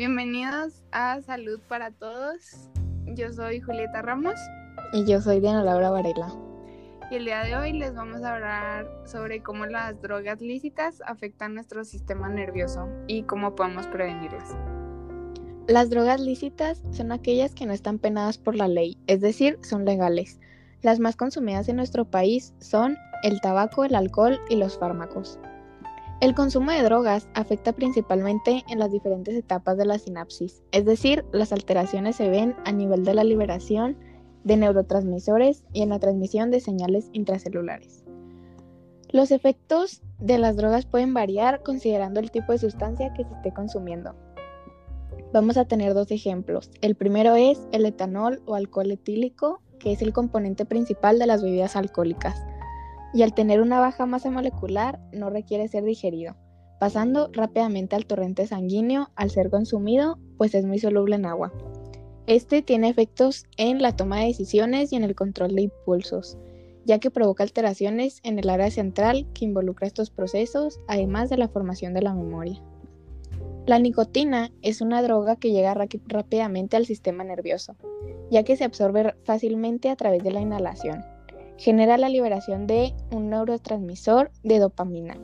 Bienvenidos a Salud para Todos. Yo soy Julieta Ramos. Y yo soy Diana Laura Varela. Y el día de hoy les vamos a hablar sobre cómo las drogas lícitas afectan nuestro sistema nervioso y cómo podemos prevenirlas. Las drogas lícitas son aquellas que no están penadas por la ley, es decir, son legales. Las más consumidas en nuestro país son el tabaco, el alcohol y los fármacos. El consumo de drogas afecta principalmente en las diferentes etapas de la sinapsis, es decir, las alteraciones se ven a nivel de la liberación de neurotransmisores y en la transmisión de señales intracelulares. Los efectos de las drogas pueden variar considerando el tipo de sustancia que se esté consumiendo. Vamos a tener dos ejemplos. El primero es el etanol o alcohol etílico, que es el componente principal de las bebidas alcohólicas y al tener una baja masa molecular no requiere ser digerido, pasando rápidamente al torrente sanguíneo al ser consumido, pues es muy soluble en agua. Este tiene efectos en la toma de decisiones y en el control de impulsos, ya que provoca alteraciones en el área central que involucra estos procesos, además de la formación de la memoria. La nicotina es una droga que llega rápidamente al sistema nervioso, ya que se absorbe fácilmente a través de la inhalación genera la liberación de un neurotransmisor de dopamina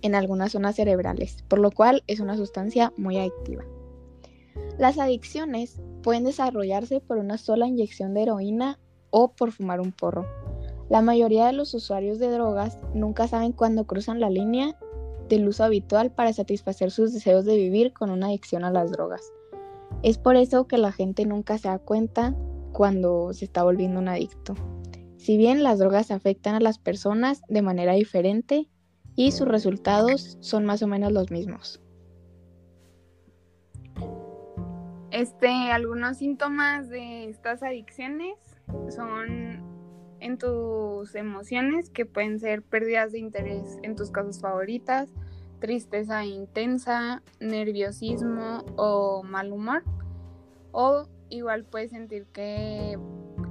en algunas zonas cerebrales, por lo cual es una sustancia muy adictiva. Las adicciones pueden desarrollarse por una sola inyección de heroína o por fumar un porro. La mayoría de los usuarios de drogas nunca saben cuándo cruzan la línea del uso habitual para satisfacer sus deseos de vivir con una adicción a las drogas. Es por eso que la gente nunca se da cuenta cuando se está volviendo un adicto. Si bien las drogas afectan a las personas de manera diferente y sus resultados son más o menos los mismos. Este, algunos síntomas de estas adicciones son en tus emociones, que pueden ser pérdidas de interés en tus cosas favoritas, tristeza intensa, nerviosismo o mal humor. O igual puedes sentir que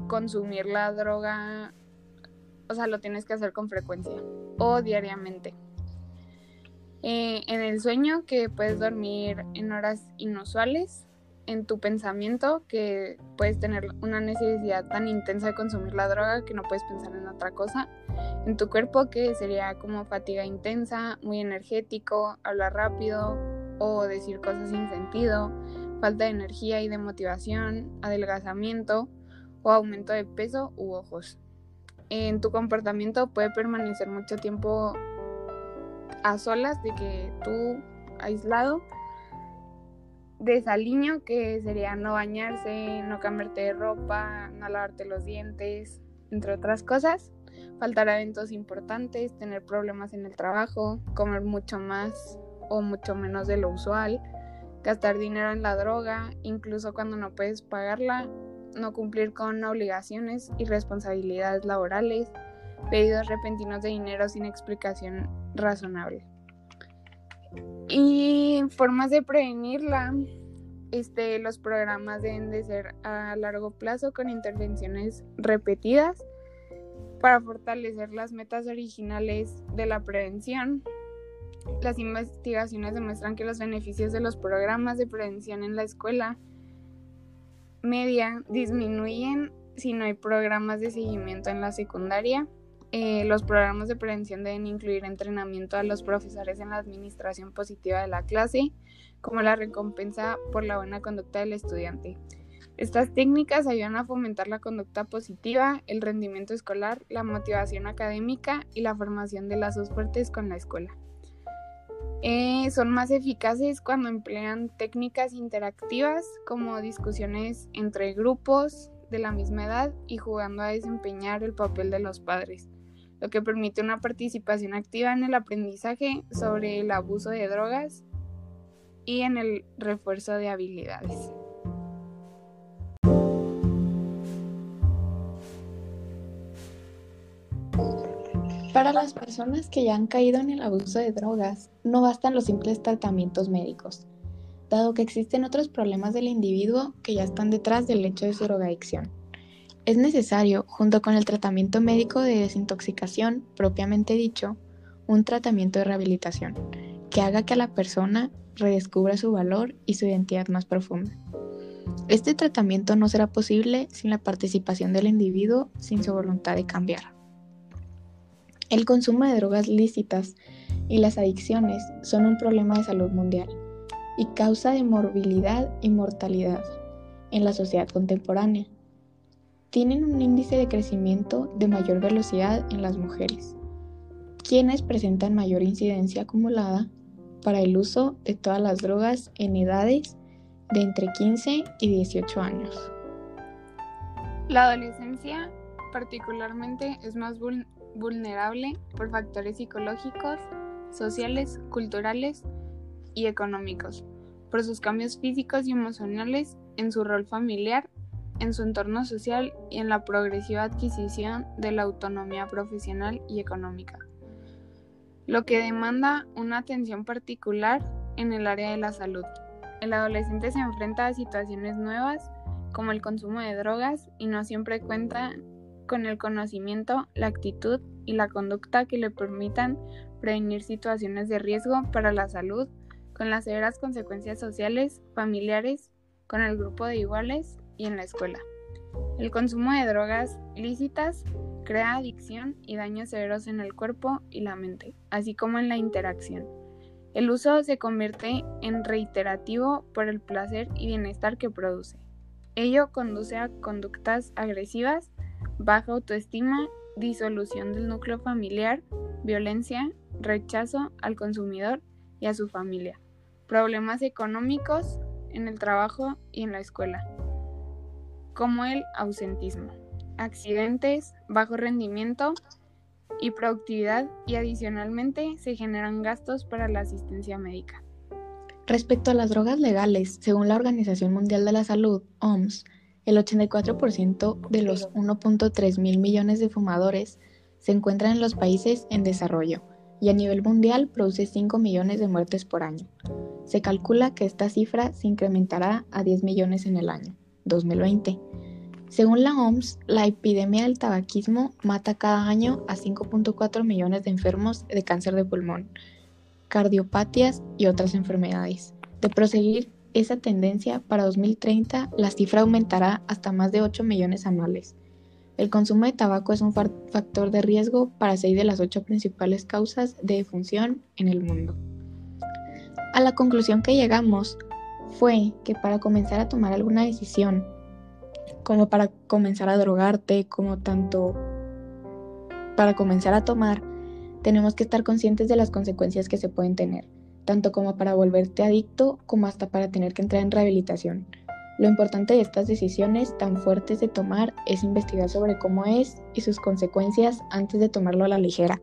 consumir la droga, o sea, lo tienes que hacer con frecuencia o diariamente. Eh, en el sueño, que puedes dormir en horas inusuales, en tu pensamiento, que puedes tener una necesidad tan intensa de consumir la droga que no puedes pensar en otra cosa. En tu cuerpo, que sería como fatiga intensa, muy energético, hablar rápido o decir cosas sin sentido, falta de energía y de motivación, adelgazamiento o aumento de peso u ojos. En tu comportamiento puede permanecer mucho tiempo a solas, de que tú aislado, desaliño, que sería no bañarse, no cambiarte de ropa, no lavarte los dientes, entre otras cosas. Faltar eventos importantes, tener problemas en el trabajo, comer mucho más o mucho menos de lo usual, gastar dinero en la droga, incluso cuando no puedes pagarla, no cumplir con obligaciones y responsabilidades laborales, pedidos repentinos de dinero sin explicación razonable. Y formas de prevenirla, este, los programas deben de ser a largo plazo con intervenciones repetidas para fortalecer las metas originales de la prevención. Las investigaciones demuestran que los beneficios de los programas de prevención en la escuela media disminuyen si no hay programas de seguimiento en la secundaria. Eh, los programas de prevención deben incluir entrenamiento a los profesores en la administración positiva de la clase, como la recompensa por la buena conducta del estudiante. Estas técnicas ayudan a fomentar la conducta positiva, el rendimiento escolar, la motivación académica y la formación de lazos fuertes con la escuela. Eh, son más eficaces cuando emplean técnicas interactivas como discusiones entre grupos de la misma edad y jugando a desempeñar el papel de los padres, lo que permite una participación activa en el aprendizaje sobre el abuso de drogas y en el refuerzo de habilidades. Para las personas que ya han caído en el abuso de drogas, no bastan los simples tratamientos médicos, dado que existen otros problemas del individuo que ya están detrás del hecho de su drogadicción. Es necesario, junto con el tratamiento médico de desintoxicación propiamente dicho, un tratamiento de rehabilitación, que haga que la persona redescubra su valor y su identidad más profunda. Este tratamiento no será posible sin la participación del individuo, sin su voluntad de cambiar. El consumo de drogas lícitas y las adicciones son un problema de salud mundial y causa de morbilidad y mortalidad en la sociedad contemporánea. Tienen un índice de crecimiento de mayor velocidad en las mujeres, quienes presentan mayor incidencia acumulada para el uso de todas las drogas en edades de entre 15 y 18 años. La adolescencia particularmente es más por factores psicológicos, sociales, culturales y económicos, por sus cambios físicos y emocionales en su rol familiar, en su entorno social y en la progresiva adquisición de la autonomía profesional y económica, lo que demanda una atención particular en el área de la salud. El adolescente se enfrenta a situaciones nuevas como el consumo de drogas y no siempre cuenta con el conocimiento, la actitud y la conducta que le permitan prevenir situaciones de riesgo para la salud con las severas consecuencias sociales, familiares, con el grupo de iguales y en la escuela. El consumo de drogas lícitas crea adicción y daños severos en el cuerpo y la mente, así como en la interacción. El uso se convierte en reiterativo por el placer y bienestar que produce. Ello conduce a conductas agresivas, baja autoestima, disolución del núcleo familiar, violencia, rechazo al consumidor y a su familia, problemas económicos en el trabajo y en la escuela, como el ausentismo, accidentes, bajo rendimiento y productividad y adicionalmente se generan gastos para la asistencia médica. Respecto a las drogas legales, según la Organización Mundial de la Salud, OMS, el 84% de los 1.3 mil millones de fumadores se encuentran en los países en desarrollo y a nivel mundial produce 5 millones de muertes por año. Se calcula que esta cifra se incrementará a 10 millones en el año 2020. Según la OMS, la epidemia del tabaquismo mata cada año a 5.4 millones de enfermos de cáncer de pulmón, cardiopatias y otras enfermedades. De proseguir esa tendencia, para 2030 la cifra aumentará hasta más de 8 millones anuales. El consumo de tabaco es un factor de riesgo para seis de las ocho principales causas de defunción en el mundo. A la conclusión que llegamos fue que para comenzar a tomar alguna decisión, como para comenzar a drogarte, como tanto para comenzar a tomar, tenemos que estar conscientes de las consecuencias que se pueden tener, tanto como para volverte adicto como hasta para tener que entrar en rehabilitación. Lo importante de estas decisiones tan fuertes de tomar es investigar sobre cómo es y sus consecuencias antes de tomarlo a la ligera,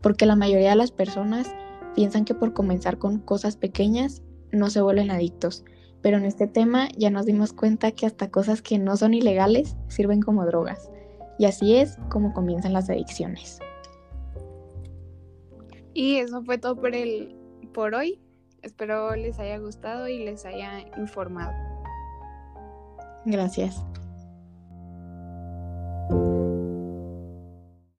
porque la mayoría de las personas piensan que por comenzar con cosas pequeñas no se vuelven adictos, pero en este tema ya nos dimos cuenta que hasta cosas que no son ilegales sirven como drogas, y así es como comienzan las adicciones. Y eso fue todo por, el, por hoy. Espero les haya gustado y les haya informado. Gracias.